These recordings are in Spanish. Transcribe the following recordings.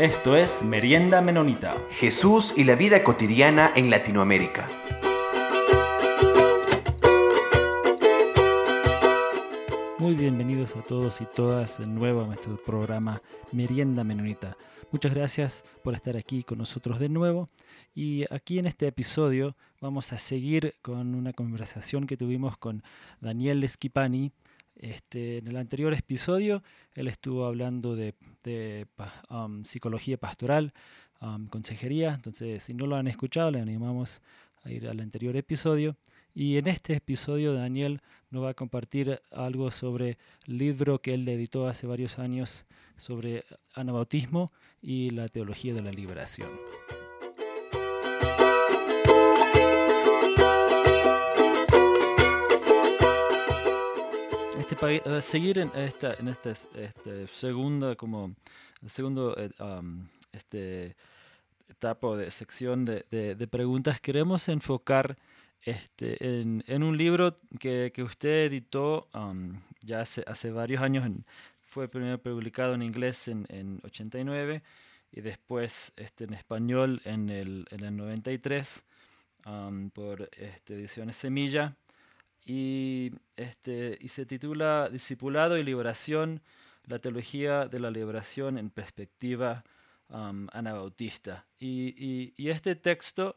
Esto es Merienda Menonita. Jesús y la vida cotidiana en Latinoamérica. Muy bienvenidos a todos y todas de nuevo a nuestro programa Merienda Menonita. Muchas gracias por estar aquí con nosotros de nuevo. Y aquí en este episodio vamos a seguir con una conversación que tuvimos con Daniel Esquipani. Este, en el anterior episodio él estuvo hablando de, um, psicología pastoral, um, consejería. Entonces, si no lo han escuchado, le animamos a ir al anterior episodio. Y en este episodio Daniel nos va a compartir algo sobre el libro que él editó hace varios años sobre anabautismo y la teología de la liberación. Este, uh, seguir en esta, en este, segunda, como segundo eh, este, etapa de sección de, de, preguntas, queremos enfocar este, en, en, un libro que, que usted editó ya hace, hace varios años, fue primero publicado en inglés en, en 89 y después este, en español en el, en el 93 um, por este, Ediciones Semilla y, este, y se titula Discipulado y Liberación, la teología de la liberación en perspectiva anabautista. Y, y, este texto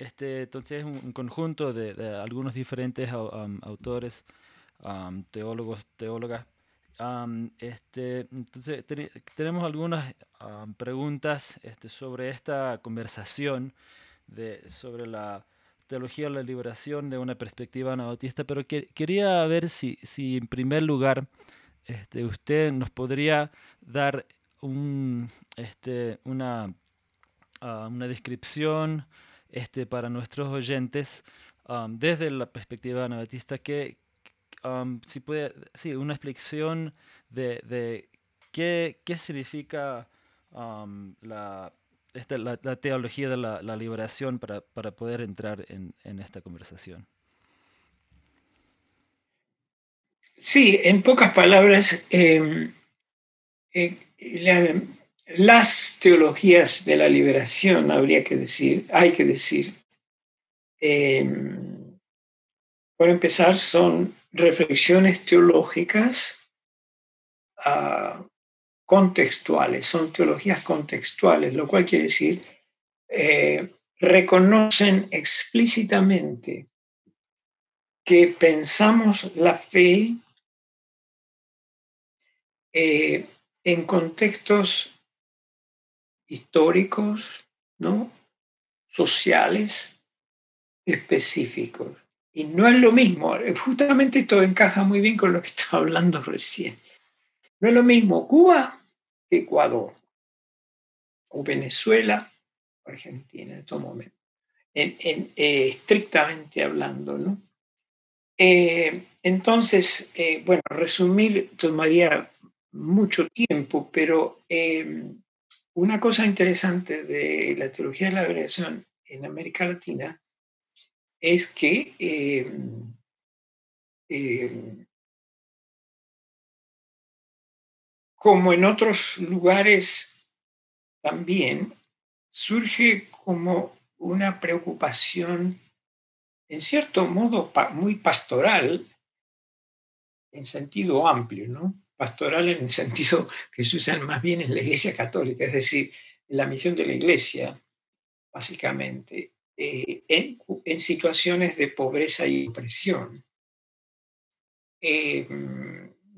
este, entonces es un, conjunto de, algunos diferentes autores, teólogos, teólogas. este, entonces tenemos algunas preguntas este, sobre esta conversación de, sobre la teología de la liberación de una perspectiva anabautista, pero quería ver si, si en primer lugar este, usted nos podría dar este, una, ah, una descripción este, para nuestros oyentes desde la perspectiva anabautista, que si puede, sí, una explicación de, de qué, qué significa um, la esta, la, teología de la, liberación para, poder entrar en, esta conversación. Sí, en pocas palabras, em, eh, las teologías de la liberación, habría que decir, hay que decir, em, por empezar, son reflexiones teológicas uh, contextuales, son teologías contextuales, lo cual quiere decir eh, reconocen explícitamente que pensamos la fe eh, en contextos históricos, ¿no? sociales, específicos. Y no es lo mismo, justamente esto encaja muy bien con lo que estaba hablando recién. No es lo mismo Cuba Ecuador o Venezuela Argentina en estos momentos, en, eh, estrictamente hablando, ¿no? Eh, entonces, eh, bueno, resumir tomaría mucho tiempo, pero una cosa interesante de la teología de la liberación en América Latina es que como en otros lugares también, surge como una preocupación, en cierto modo, muy pastoral, en sentido amplio, ¿no? Pastoral en el sentido que se usa más bien en la Iglesia Católica, es decir, en la misión de la Iglesia, básicamente, eh, en, situaciones de pobreza y opresión. Eh,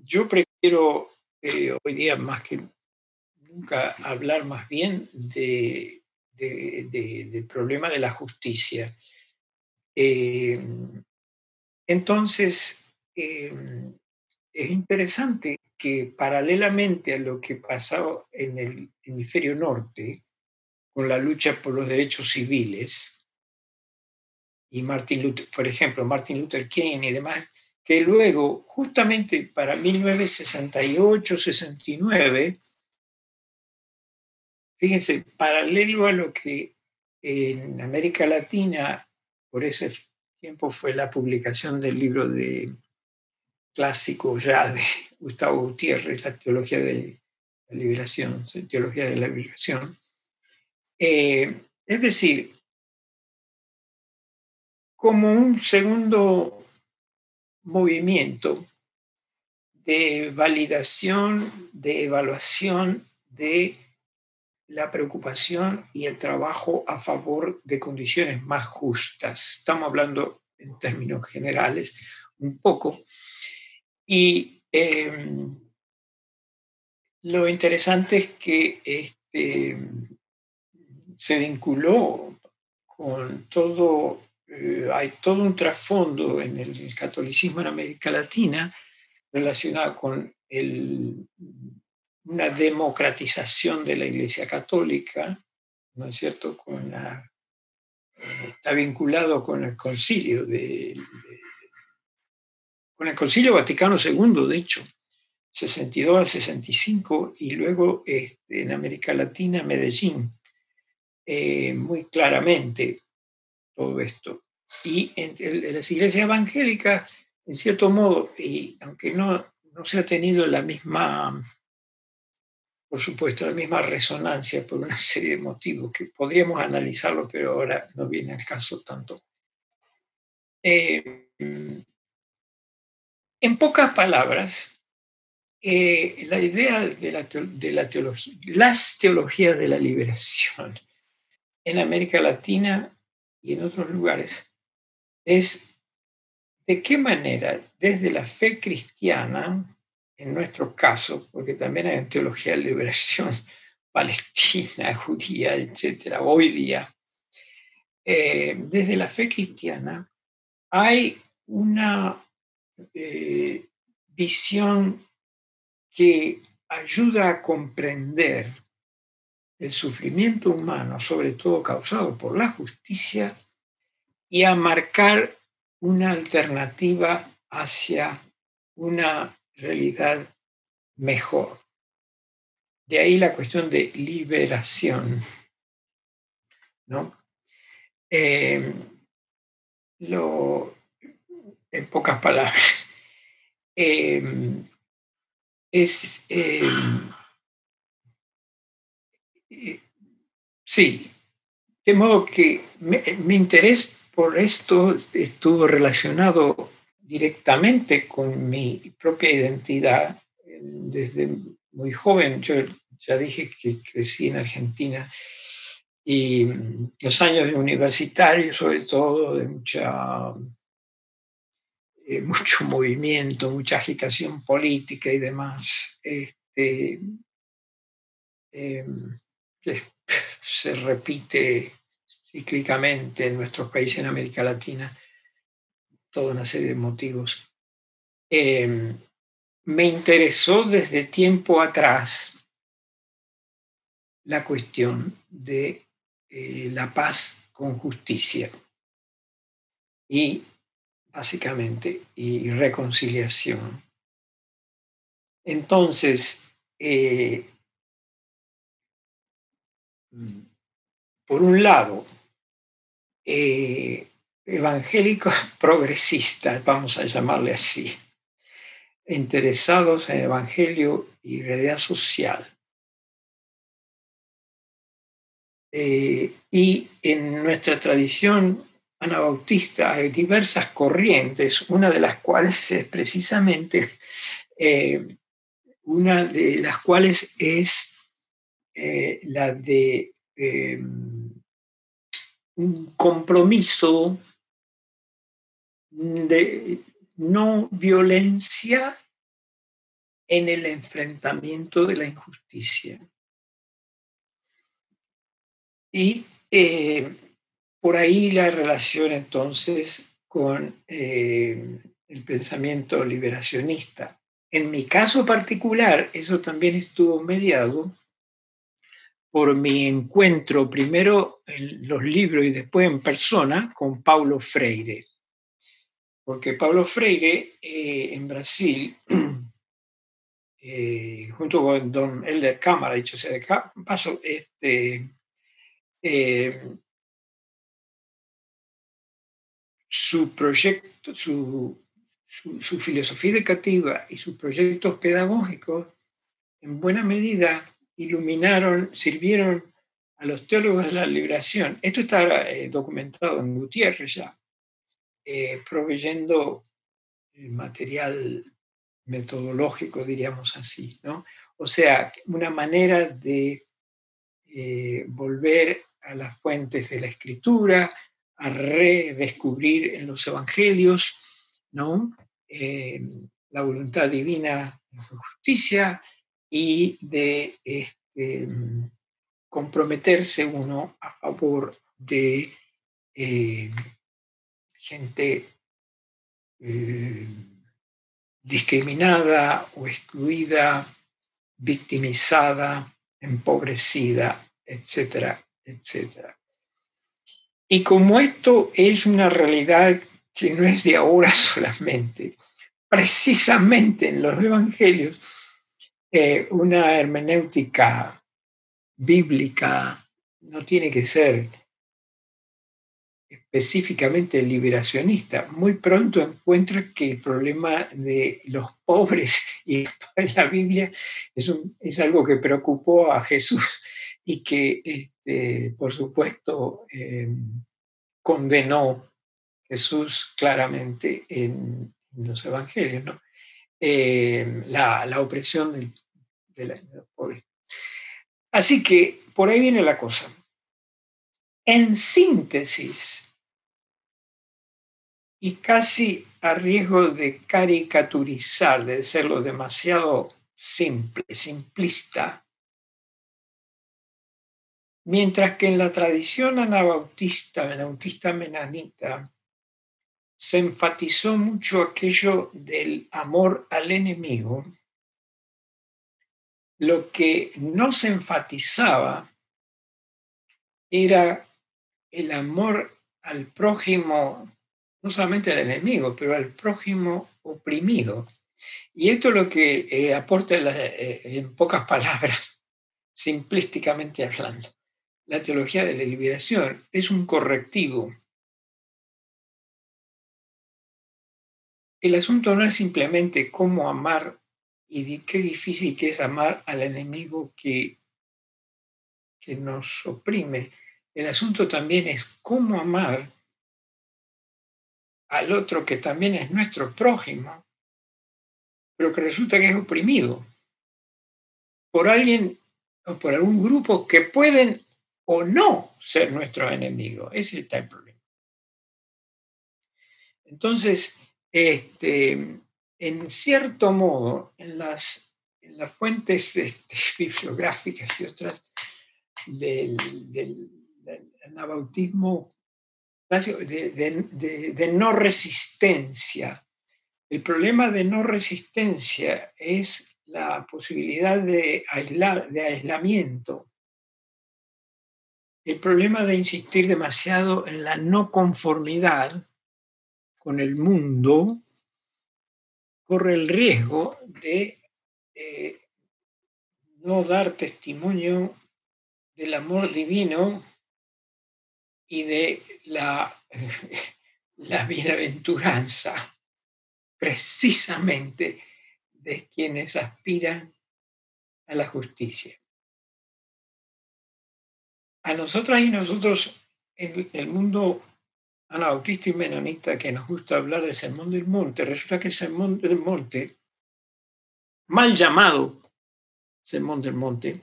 yo prefiero eh, hoy día más que nunca hablar más bien de, del problema de la justicia. Eh, entonces, eh, es interesante que paralelamente a lo que pasó en el hemisferio norte, con la lucha por los derechos civiles, y Martin Luther, por ejemplo, Martin Luther King y demás, que luego, justamente para 1968-69, fíjense, paralelo a lo que en América Latina, por ese tiempo fue la publicación del libro de clásico ya de Gustavo Gutiérrez, La teología de la liberación, teología de la liberación. Eh, es decir, como un segundo movimiento de validación, de evaluación de la preocupación y el trabajo a favor de condiciones más justas. Estamos hablando en términos generales un poco. Y em, lo interesante es que este, se vinculó con todo, eh, hay todo un trasfondo en el catolicismo en América Latina relacionado con el una democratización de la Iglesia Católica, ¿no es cierto? Con está vinculado con el concilio de, con el concilio Vaticano II, de hecho, 62 al 65, y luego este, en América Latina, Medellín, eh, muy claramente todo esto. Y en, en, las iglesias evangélicas, en cierto modo, y aunque no, no se ha tenido la misma por supuesto, la misma resonancia por una serie de motivos que podríamos analizarlo, pero ahora no viene al caso tanto. Eh, en pocas palabras, eh, la idea de la, de la teología, las teologías de la liberación en América Latina y en otros lugares. Es de qué manera desde la fe cristiana en nuestro caso, porque también hay teología de liberación palestina, judía, etcétera, hoy día, eh, desde la fe cristiana hay una eh, visión que ayuda a comprender el sufrimiento humano, sobre todo causado por la justicia, y a marcar una alternativa hacia una realidad mejor. De ahí la cuestión de liberación. ¿no? Em, lo, en pocas palabras, em, es, em, sí, de modo que mi interés por esto estuvo relacionado directamente con mi propia identidad desde muy joven. Yo ya dije que crecí en Argentina y los años universitarios, sobre todo, de mucha, eh, mucho movimiento, mucha agitación política y demás, este, em, se repite cíclicamente en nuestros países en América Latina toda una serie de motivos. Em, me interesó desde tiempo atrás la cuestión de eh, la paz con justicia y básicamente y reconciliación. Entonces, eh, por un lado, eh, evangélicos progresistas, vamos a llamarle así, interesados en evangelio y realidad social. Eh, y en nuestra tradición anabautista hay diversas corrientes, una de las cuales es precisamente, eh, una de las cuales es eh, la de un compromiso de no violencia en el enfrentamiento de la injusticia. Y eh, por ahí la relación entonces con eh, el pensamiento liberacionista. En mi caso particular, eso también estuvo mediado por mi encuentro primero en los libros y después en persona con Paulo Freire. Porque Pablo Freire eh, en Brasil, eh, junto con don Elder Cámara, dicho sea de paso, este, eh, su proyecto, su, su, filosofía educativa y sus proyectos pedagógicos en buena medida iluminaron, sirvieron a los teólogos de la liberación. Esto está eh, documentado en Gutiérrez ya, eh, proveyendo material metodológico, diríamos así, ¿no? O sea, una manera de eh, volver a las fuentes de la escritura, a redescubrir en los evangelios, ¿no? la voluntad divina en justicia y de este, comprometerse uno a favor de eh, gente eh, discriminada o excluida, victimizada, empobrecida, etcétera, etcétera. Y como esto es una realidad que no es de ahora solamente, precisamente en los evangelios, una hermenéutica bíblica no tiene que ser específicamente liberacionista. Muy pronto encuentra que el problema de los pobres y la Biblia es, algo que preocupó a Jesús y que, este, por supuesto, eh, condenó Jesús claramente en, los evangelios. Eh, la, opresión de, de los pobres. Así que por ahí viene la cosa. En síntesis, y casi a riesgo de caricaturizar, de serlo demasiado simple, simplista, mientras que en la tradición anabautista, anabautista menanita, se enfatizó mucho aquello del amor al enemigo, lo que no se enfatizaba era el amor al prójimo, no solamente al enemigo, pero al prójimo oprimido. Y esto es lo que eh, aporta eh, en pocas palabras, simplísticamente hablando. La teología de la liberación es un correctivo. El asunto no es simplemente cómo amar y qué difícil que es amar al enemigo que, que nos oprime. El asunto también es cómo amar al otro que también es nuestro prójimo, pero que resulta que es oprimido por alguien o por algún grupo que pueden o no ser nuestro enemigo. Ese es el problema. Entonces, este, en cierto modo, en las, las fuentes este, bibliográficas y otras del, del, anabautismo de, de, no resistencia. El problema de no resistencia es la posibilidad de, aislar, de aislamiento. El problema de insistir demasiado en la no conformidad con el mundo corre el riesgo de eh, no dar testimonio del amor divino y de la, la bienaventuranza, precisamente de quienes aspiran a la justicia. A nosotras y nosotros en el mundo anabautista y menonita que nos gusta hablar del sermón del monte, resulta que el sermón del monte, mal llamado sermón del monte,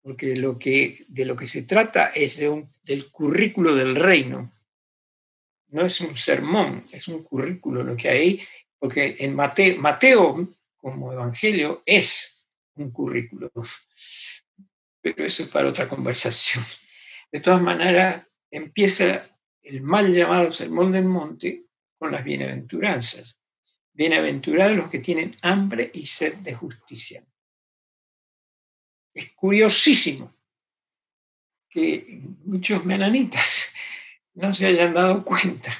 porque lo que, de lo que se trata es de un, del currículo del reino, no es un sermón, es un currículo lo que hay, porque en Mateo, Mateo como evangelio es un currículo, pero eso es para otra conversación. De todas maneras, empieza el mal llamado Sermón del Monte con las bienaventuranzas. Bienaventurados los que tienen hambre y sed de justicia. Es curiosísimo que muchos menanitas no se hayan dado cuenta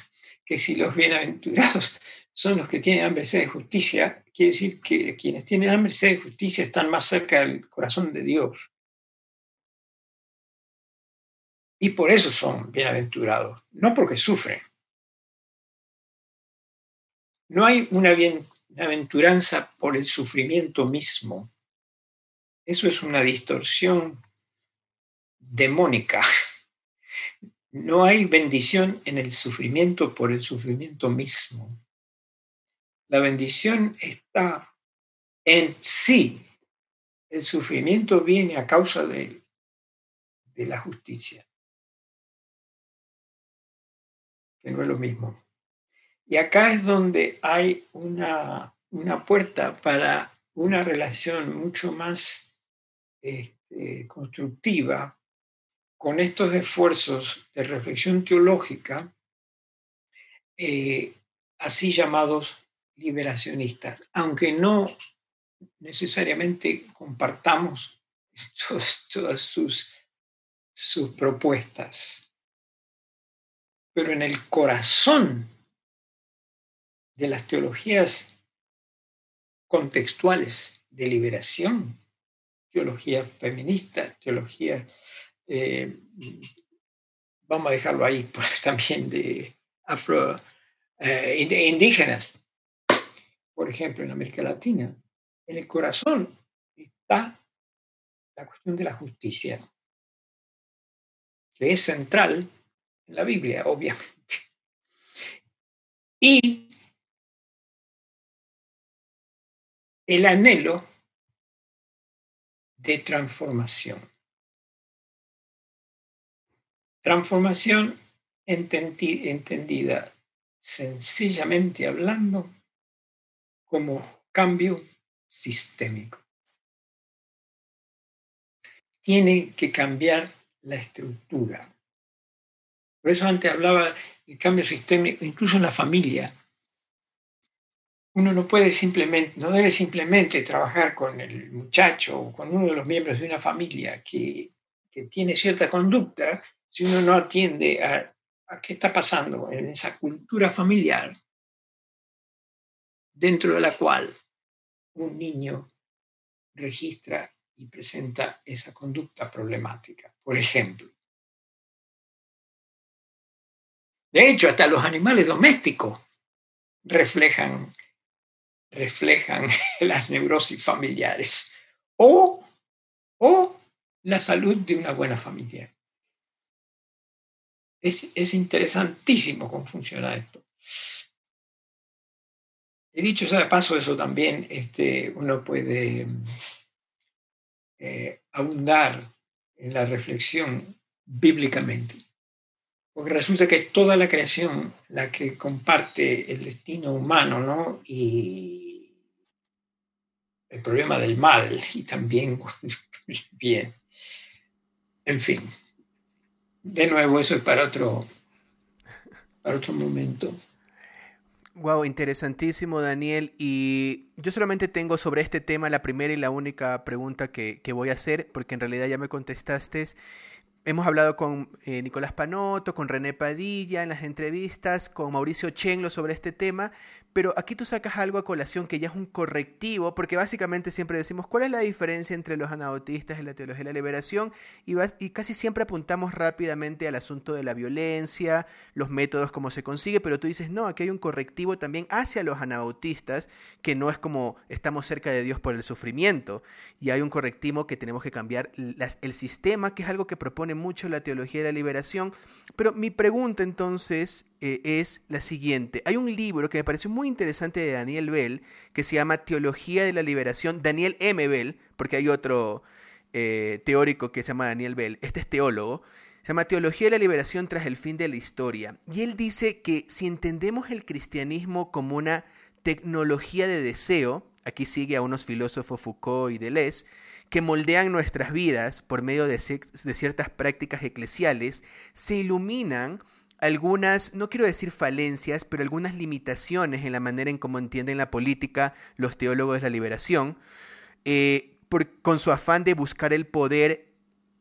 que si los bienaventurados son los que tienen hambre y sed de justicia, quiere decir que quienes tienen hambre y sed de justicia están más cerca del corazón de Dios. Y por eso son bienaventurados, no porque sufren. No hay una bienaventuranza por el sufrimiento mismo. Eso es una distorsión demónica. No hay bendición en el sufrimiento por el sufrimiento mismo. La bendición está en sí. El sufrimiento viene a causa de, de la justicia, no es lo mismo. Y acá es donde hay una, una puerta para una relación mucho más este, constructiva con estos esfuerzos de reflexión teológica, eh, así llamados liberacionistas, aunque no necesariamente compartamos todas sus, sus propuestas. Pero en el corazón de las teologías contextuales de liberación, teología feminista, teología eh, vamos a dejarlo ahí, pues, también de afro eh, indígenas, por ejemplo, en América Latina. En el corazón está la cuestión de la justicia, que es central la Biblia, obviamente. Y el anhelo de transformación. Transformación entendida sencillamente hablando como cambio sistémico. Tiene que cambiar la estructura. Por eso antes hablaba de cambio sistémico, incluso en la familia. Uno no puede simplemente, no debe simplemente trabajar con el muchacho o con uno de los miembros de una familia que, que tiene cierta conducta si uno no atiende a, qué está pasando en esa cultura familiar dentro de la cual un niño registra y presenta esa conducta problemática. Por ejemplo, de hecho, hasta los animales domésticos reflejan, reflejan las neurosis familiares o, o la salud de una buena familia. Es, interesantísimo cómo funciona esto. He dicho sea de paso, eso también este, uno puede eh, abundar en la reflexión bíblicamente. Porque resulta que es toda la creación la que comparte el destino humano, ¿no? Y el problema del mal y también bien. En fin, de nuevo, eso es para otro, para otro momento. Wow, interesantísimo, Daniel. Y yo solamente tengo sobre este tema la primera y la única pregunta que, que voy a hacer, porque en realidad ya me contestaste. Hemos hablado con eh, Nicolás Panoto, con René Padilla en las entrevistas, con Mauricio Chenlo sobre este tema, pero aquí tú sacas algo a colación que ya es un correctivo, porque básicamente siempre decimos cuál es la diferencia entre los anabautistas y la teología de la liberación, y, y casi siempre apuntamos rápidamente al asunto de la violencia, los métodos, cómo se consigue, pero tú dices, no, aquí hay un correctivo también hacia los anabautistas, que no es como estamos cerca de Dios por el sufrimiento, y hay un correctivo que tenemos que cambiar el sistema, que es algo que propone mucho la teología de la liberación. Pero mi pregunta entonces eh, es la siguiente. Hay un libro que me pareció muy interesante de Daniel Bell, que se llama Teología de la Liberación, Daniel M. Bell, porque hay otro eh, teórico que se llama Daniel Bell, este es teólogo, se llama Teología de la Liberación tras el fin de la historia. Y él dice que si entendemos el cristianismo como una tecnología de deseo, aquí sigue a unos filósofos Foucault y Deleuze, que moldean nuestras vidas por medio de, de ciertas prácticas eclesiales, se iluminan algunas, no quiero decir falencias, pero algunas limitaciones en la manera en cómo entienden la política los teólogos de la liberación, eh, con su afán de buscar el poder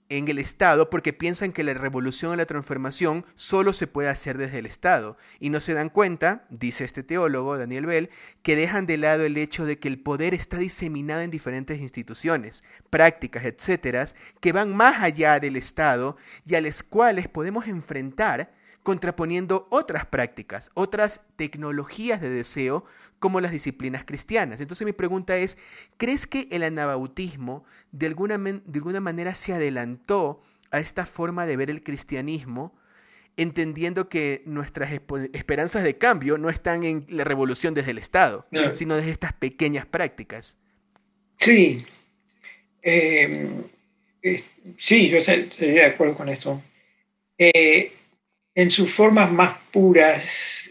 en el Estado porque piensan que la revolución o la transformación solo se puede hacer desde el Estado. Y no se dan cuenta, dice este teólogo Daniel Bell, que dejan de lado el hecho de que el poder está diseminado en diferentes instituciones, prácticas, etcétera, que van más allá del Estado y a las cuales podemos enfrentar contraponiendo otras prácticas, otras tecnologías de deseo como las disciplinas cristianas. Entonces mi pregunta es, ¿crees que el anabautismo de alguna, de alguna manera se adelantó a esta forma de ver el cristianismo, entendiendo que nuestras esperanzas de cambio no están en la revolución desde el Estado, sino desde estas pequeñas prácticas? Sí, eh, sí, yo estoy de acuerdo con esto. Eh, en sus formas más puras,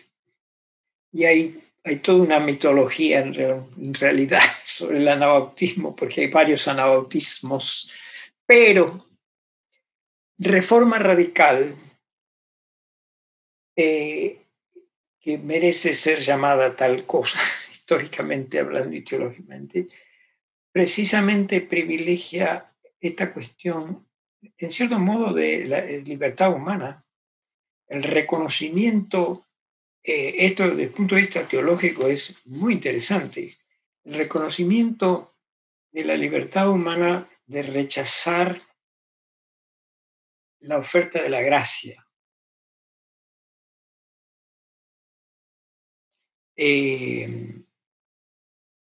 y hay, hay toda una mitología en, realidad sobre el anabautismo, porque hay varios anabautismos, pero reforma radical eh, que merece ser llamada tal cosa, históricamente hablando y teológicamente, precisamente privilegia esta cuestión, en cierto modo, de la libertad humana el reconocimiento, eh, esto desde el punto de vista teológico es muy interesante, el reconocimiento de la libertad humana de rechazar la oferta de la gracia. Eh,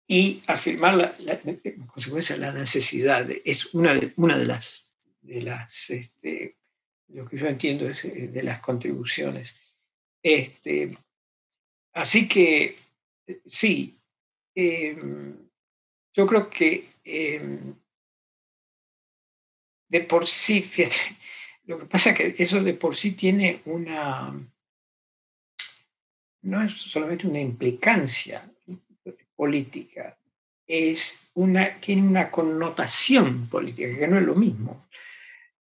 y afirmar la, consecuencia la necesidad es una de, una de las, este, lo que yo entiendo es eh, de las contribuciones. Este, así que eh, sí, em, yo creo que em, de por sí, fíjate, lo que pasa es que eso de por sí tiene una, no es solamente una implicancia política, es una, tiene una connotación política, que no es lo mismo.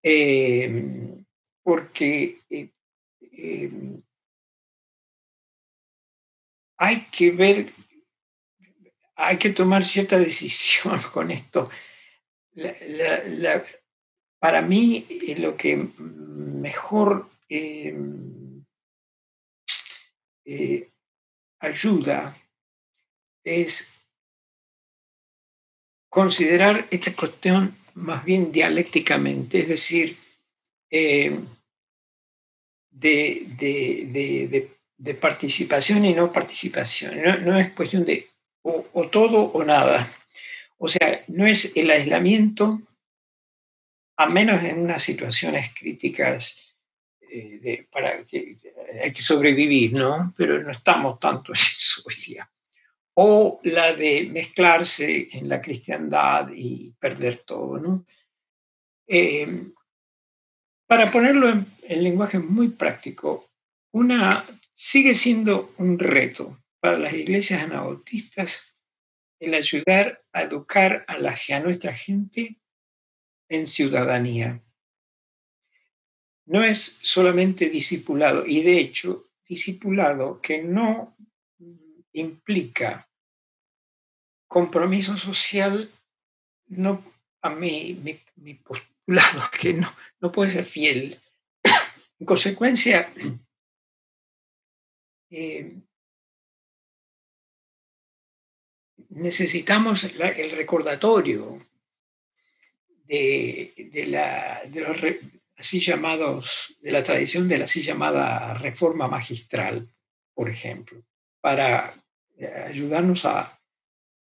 Eh, porque eh, em, hay que ver, hay que tomar cierta decisión con esto. para mí, eh, lo que mejor em, eh, ayuda es considerar esta cuestión más bien dialécticamente, es decir, eh, de, de, participación y no participación. No, es cuestión de o, todo o nada. O sea, no es el aislamiento, a menos en unas situaciones críticas eh, de, para que hay que sobrevivir, ¿no? Pero no estamos tanto en eso hoy día. O la de mezclarse en la cristiandad y perder todo, ¿no? Eh, para ponerlo en, lenguaje muy práctico, sigue siendo un reto para las iglesias anabautistas el ayudar a educar a, la, nuestra gente en ciudadanía. No es solamente discipulado, y de hecho, discipulado que no implica compromiso social, no, a mí, mi, mi, lado que no, no puede ser fiel. En consecuencia, eh, necesitamos el recordatorio de, la, de los así llamados, de la tradición de la así llamada reforma magistral, por ejemplo, para eh, ayudarnos a,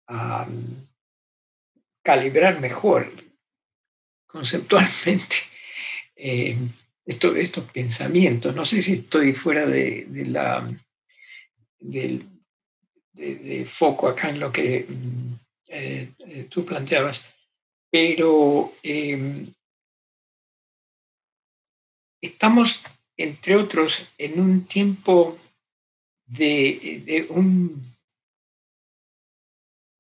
a calibrar mejor conceptualmente eh, estos pensamientos. No sé si estoy fuera de, la, del de, foco acá en lo que mm, eh, eh, tú planteabas, pero em, estamos, entre otros, en un tiempo de, de un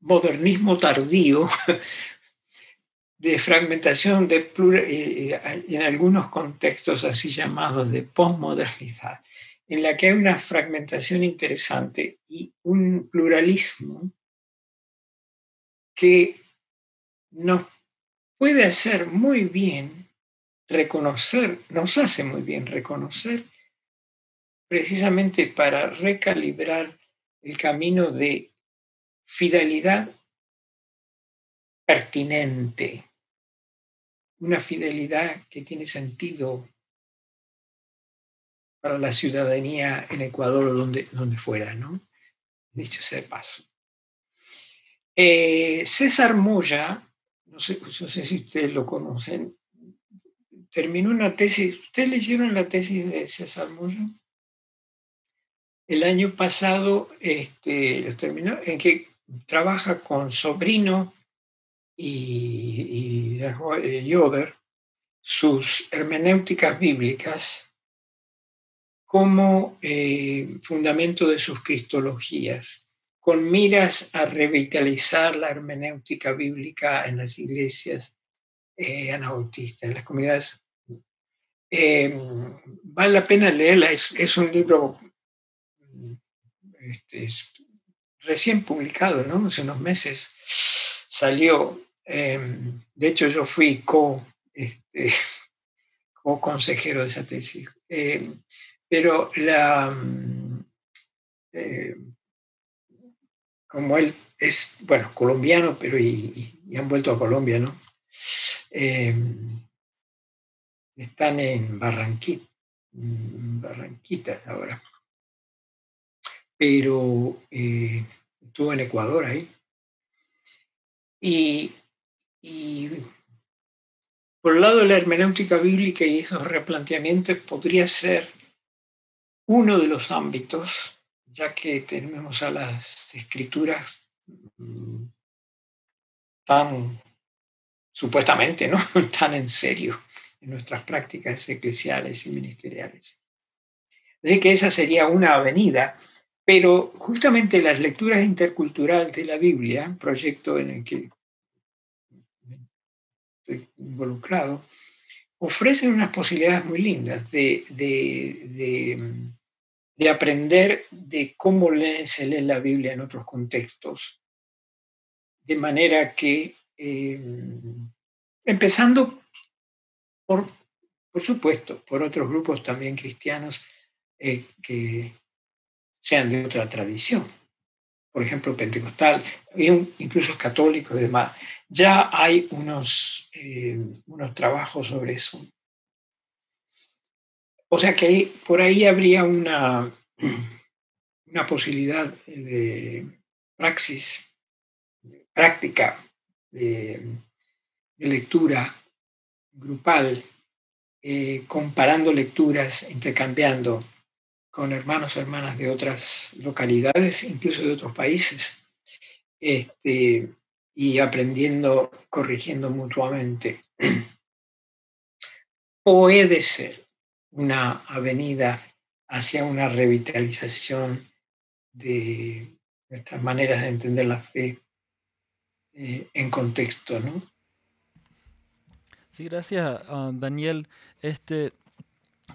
modernismo tardío de fragmentación de eh, eh, en algunos contextos así llamados de posmodernidad, en la que hay una fragmentación interesante y un pluralismo que nos puede hacer muy bien reconocer, nos hace muy bien reconocer precisamente para recalibrar el camino de fidelidad pertinente, una fidelidad que tiene sentido para la ciudadanía en Ecuador o donde, donde fuera, ¿no? Dicho sea de paso. Eh, César Moya, no sé, no sé si ustedes lo conocen, terminó una tesis. ¿Ustedes leyeron la tesis de César Moya? El año pasado este, lo terminó, en que trabaja con Sobrino y, y Yoder sus hermenéuticas bíblicas como eh, fundamento de sus cristologías, con miras a revitalizar la hermenéutica bíblica en las iglesias eh, anabautistas, en las comunidades. Eh, vale la pena leerla, es, un libro este, recién publicado, ¿no? Hace unos meses salió. De hecho, yo fui co este, como consejero de esa tesis. Eh, pero la, mm, eh, como él es, bueno, colombiano, pero y, han vuelto a Colombia, ¿no? Eh, están en Barranquita, Barranquita ahora. Pero estuvo en Ecuador ahí. Y, y por el lado de la hermenéutica bíblica y esos replanteamientos podría ser uno de los ámbitos, ya que tenemos a las escrituras mm, tan supuestamente, ¿no? tan en serio en nuestras prácticas eclesiales y ministeriales. Así que esa sería una avenida, pero justamente las lecturas interculturales de la Biblia, proyecto en el que involucrado, ofrecen unas posibilidades muy lindas de, de, aprender de cómo se lee la Biblia en otros contextos. De manera que, eh, empezando por, por supuesto, por otros grupos también cristianos eh, que sean de otra tradición, por ejemplo, pentecostal, incluso católicos y demás, ya hay unos, eh, unos trabajos sobre eso. O sea que por ahí habría una, una posibilidad de praxis, práctica, de, lectura grupal, eh, comparando lecturas, intercambiando con hermanos y hermanas de otras localidades, incluso de otros países. Este, y aprendiendo, corrigiendo mutuamente. Puede ser una avenida hacia una revitalización de nuestras maneras de entender la fe eh, en contexto, ¿no? Sí, gracias, ah, Daniel. Este,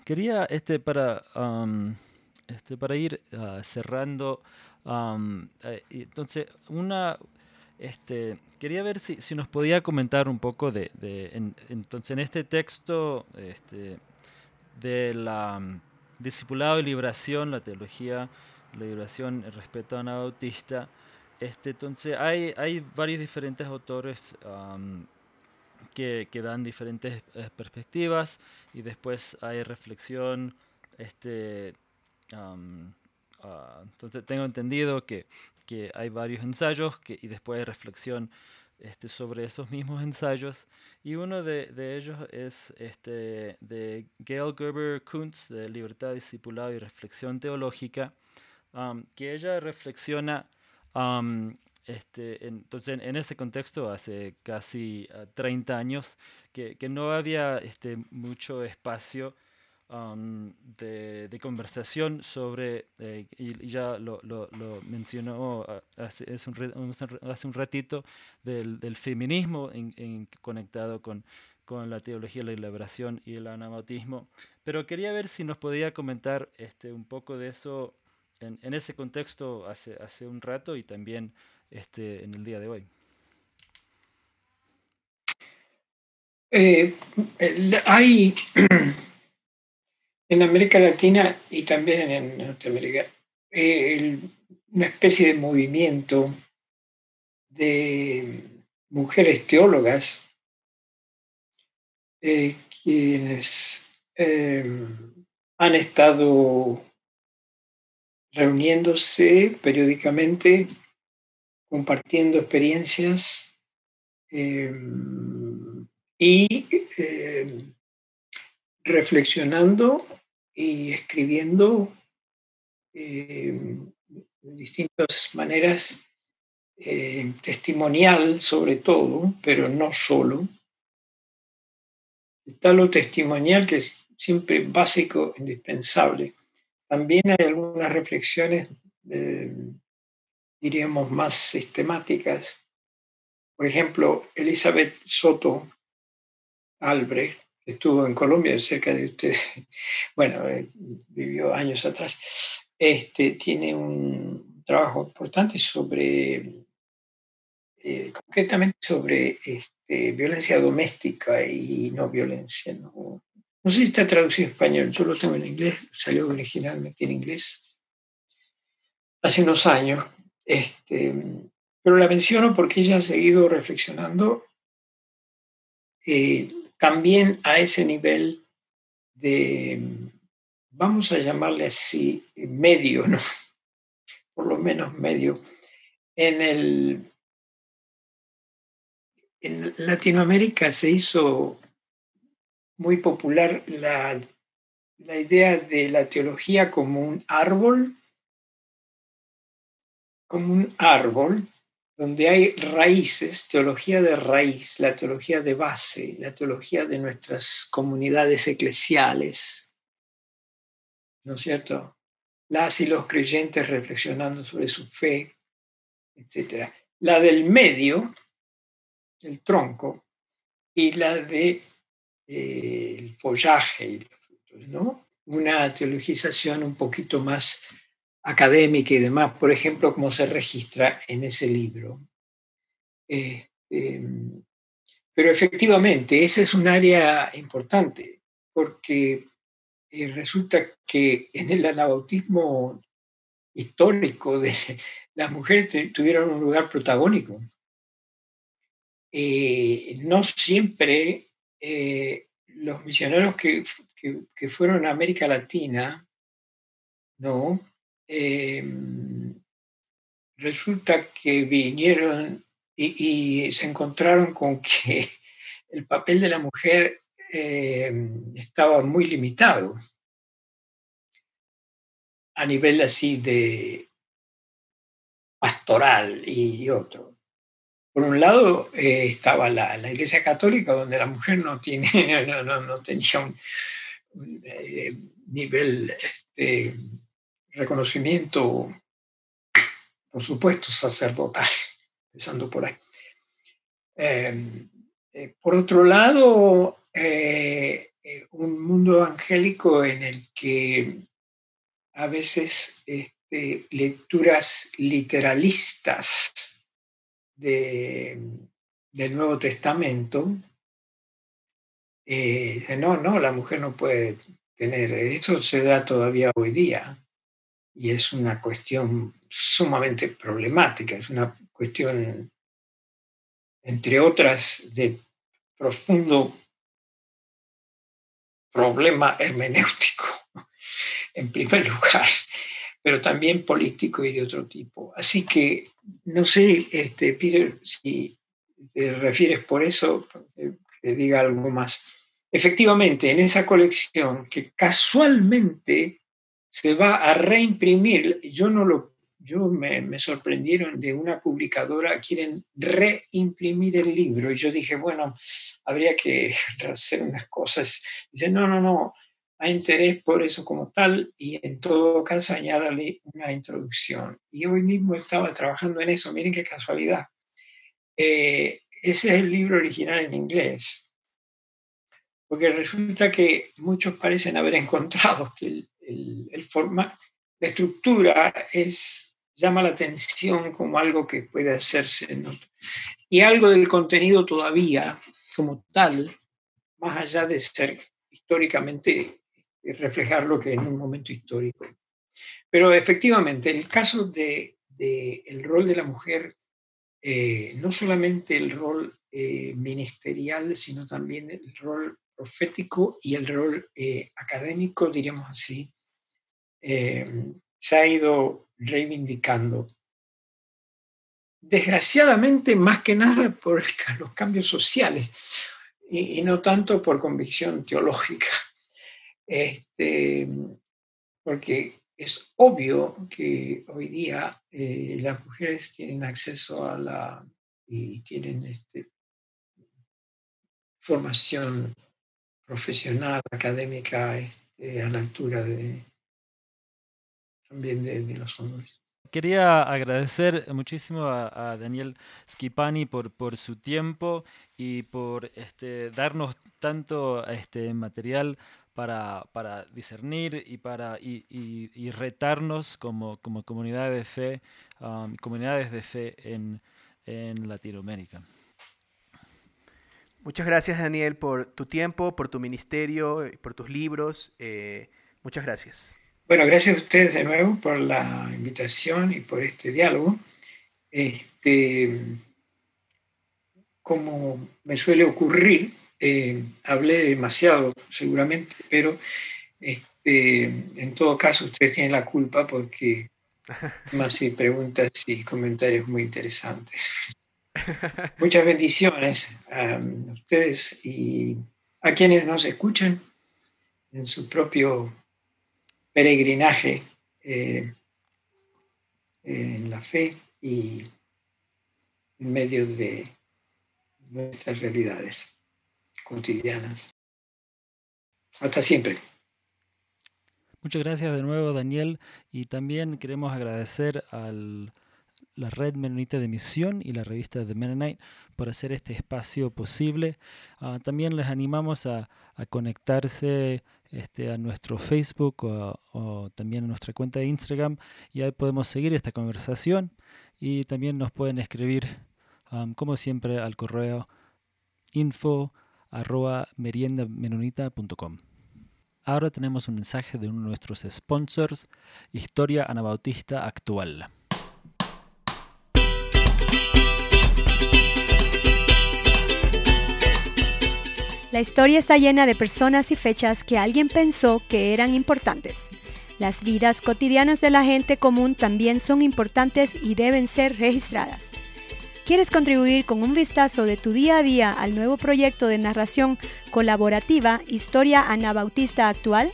quería, este, para, este, para ir ah, cerrando, eh, entonces, una, este, quería ver si, nos podía comentar un poco de, entonces en este texto este, de la mm, discipulado y liberación, la teología, la liberación, el respeto a Anabautista, este, entonces hay, varios diferentes autores que, que, dan diferentes eh, perspectivas y después hay reflexión, este, ah, entonces tengo entendido que que hay varios ensayos que, y después hay reflexión este, sobre esos mismos ensayos. Y uno de, ellos es este, de Gail Gerber Kuntz, de Libertad, Discipulado y Reflexión Teológica, um, que ella reflexiona, um, este, entonces en, ese contexto, hace casi 30 ah, años, que, que, no había este, mucho espacio de, conversación sobre, eh, y, ya lo, lo, mencionó ah, hace, un, hace un ratito, del, feminismo en, conectado con, con la teología de la liberación y el anabautismo. Pero quería ver si nos podía comentar este, un poco de eso en, en, ese contexto hace, hace un rato y también este, en el día de hoy. Eh, hay en América Latina y también en Norteamérica, eh, una especie de movimiento de mujeres teólogas eh, quienes eh, han estado reuniéndose periódicamente, compartiendo experiencias eh, y eh, reflexionando y escribiendo eh, de distintas maneras, testimonial sobre todo, pero no solo. Está lo testimonial que es siempre básico, indispensable. También hay algunas reflexiones, eh, diríamos, más sistemáticas. Por ejemplo, Elizabeth Soto Albrecht, estuvo en Colombia cerca de usted, bueno, eh, vivió años atrás, este, tiene un trabajo importante sobre, eh, concretamente sobre este, violencia doméstica y no violencia, ¿no? No sé si está traducido en español, yo lo tengo en inglés, salió originalmente en inglés hace unos años, este, pero la menciono porque ella ha seguido reflexionando eh, también a ese nivel de, vamos a llamarle así, medio, ¿no? por lo menos medio, en el... En Latinoamérica se hizo muy popular la, idea de la teología como un árbol, como un árbol donde hay raíces, teología de raíz, la teología de base, la teología de nuestras comunidades eclesiales, ¿no es cierto? Las y los creyentes reflexionando sobre su fe, etc. La del medio, el tronco, y la de el follaje y los frutos, ¿no? Una teologización un poquito más académica y demás, por ejemplo, como se registra en ese libro. Este, pero efectivamente, ese es un área importante, porque eh, resulta que en el anabautismo histórico de las mujeres tuvieron un lugar protagónico. Eh, no siempre eh, los misioneros que, que, fueron a América Latina, ¿no? Em, resulta que vinieron y, se encontraron con que el papel de la mujer em, estaba muy limitado a nivel así de pastoral y otro. Por un lado eh, estaba la, Iglesia Católica, donde la mujer no, tiene, no, tenía un, eh, nivel este, reconocimiento, por supuesto, sacerdotal, empezando por ahí. Em, eh, por otro lado, un mundo evangélico en el que a veces este, lecturas literalistas del Nuevo Testamento, eh, no, no, la mujer no puede tener, eso se da todavía hoy día y es una cuestión sumamente problemática, es una cuestión, entre otras, de profundo problema hermenéutico, en primer lugar pero también político y de otro tipo. Así que no sé, este, Peter, si te refieres por eso, que diga algo más. Efectivamente, en esa colección que casualmente se va a reimprimir, yo no lo, yo me, me sorprendieron de una publicadora, quieren reimprimir el libro y yo dije, bueno, habría que hacer unas cosas. Dice, no, no, no, hay interés por eso como tal y en todo caso añádale una introducción. Y hoy mismo estaba trabajando en eso, miren qué casualidad. Eh, ese es el libro original en inglés, porque resulta que muchos parecen haber encontrado que el, el, forma, la estructura es, llama la atención como algo que puede hacerse. Y algo del contenido todavía como tal, más allá de ser históricamente reflejar lo que en un momento histórico. Pero efectivamente, el caso del de, el rol de la mujer, eh, no solamente el rol eh, ministerial, sino también el rol profético y el rol eh, académico, diríamos así, eh, se ha ido reivindicando. Desgraciadamente, más que nada por los cambios sociales y, no tanto por convicción teológica, este, porque es obvio que hoy día eh, las mujeres tienen acceso a la tienen este, formación profesional, académica, este, a la altura de, también de, los hombres. Quería agradecer muchísimo a, Daniel Schipani por, por, su tiempo y por este, darnos tanto este, material para, para discernir y para y, y, retarnos como, como comunidad de fe, um, comunidades de fe en, en Latinoamérica. Muchas gracias Daniel por tu tiempo, por tu ministerio, por tus libros. Eh, muchas gracias. Bueno, gracias a ustedes de nuevo por la invitación y por este diálogo. Este, como me suele ocurrir, eh, hablé demasiado seguramente, pero este, en todo caso ustedes tienen la culpa porque más y preguntas y comentarios muy interesantes. Muchas bendiciones a ustedes y a quienes nos escuchan en su propio peregrinaje eh, en la fe y en medio de nuestras realidades cotidianas. Hasta siempre. Muchas gracias de nuevo, Daniel. Y también queremos agradecer a la Red Menonita de Misión y la revista The Mennonite por hacer este espacio posible. Ah, también les animamos a, conectarse este, a nuestro Facebook o, también a nuestra cuenta de Instagram y ahí podemos seguir esta conversación y también nos pueden escribir, como siempre, al correo info arroba meriendamenonita.com. Ahora tenemos un mensaje de uno de nuestros sponsors, Historia Anabautista Actual. La historia está llena de personas y fechas que alguien pensó que eran importantes. Las vidas cotidianas de la gente común también son importantes y deben ser registradas. ¿Quieres contribuir con un vistazo de tu día a día al nuevo proyecto de narración colaborativa Historia Anabautista Actual?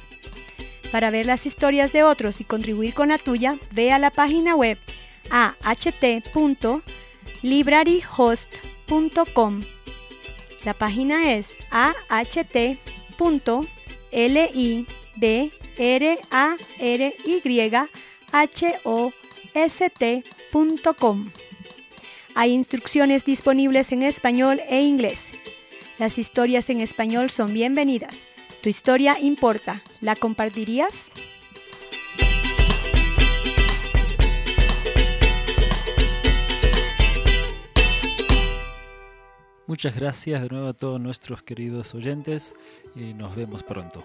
Para ver las historias de otros y contribuir con la tuya, ve a la página web aht.libraryhost.com. La página es aht.libraryhost.com. Hay instrucciones disponibles en español e inglés. Las historias en español son bienvenidas. Tu historia importa. ¿La compartirías? Muchas gracias de nuevo a todos nuestros queridos oyentes y nos vemos pronto.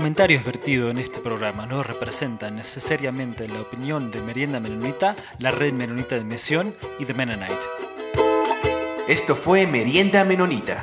comentarios vertidos en este programa no representan necesariamente la opinión de Merienda Menonita, la Red Menonita de Misión y de Mennonite. Esto fue Merienda Menonita.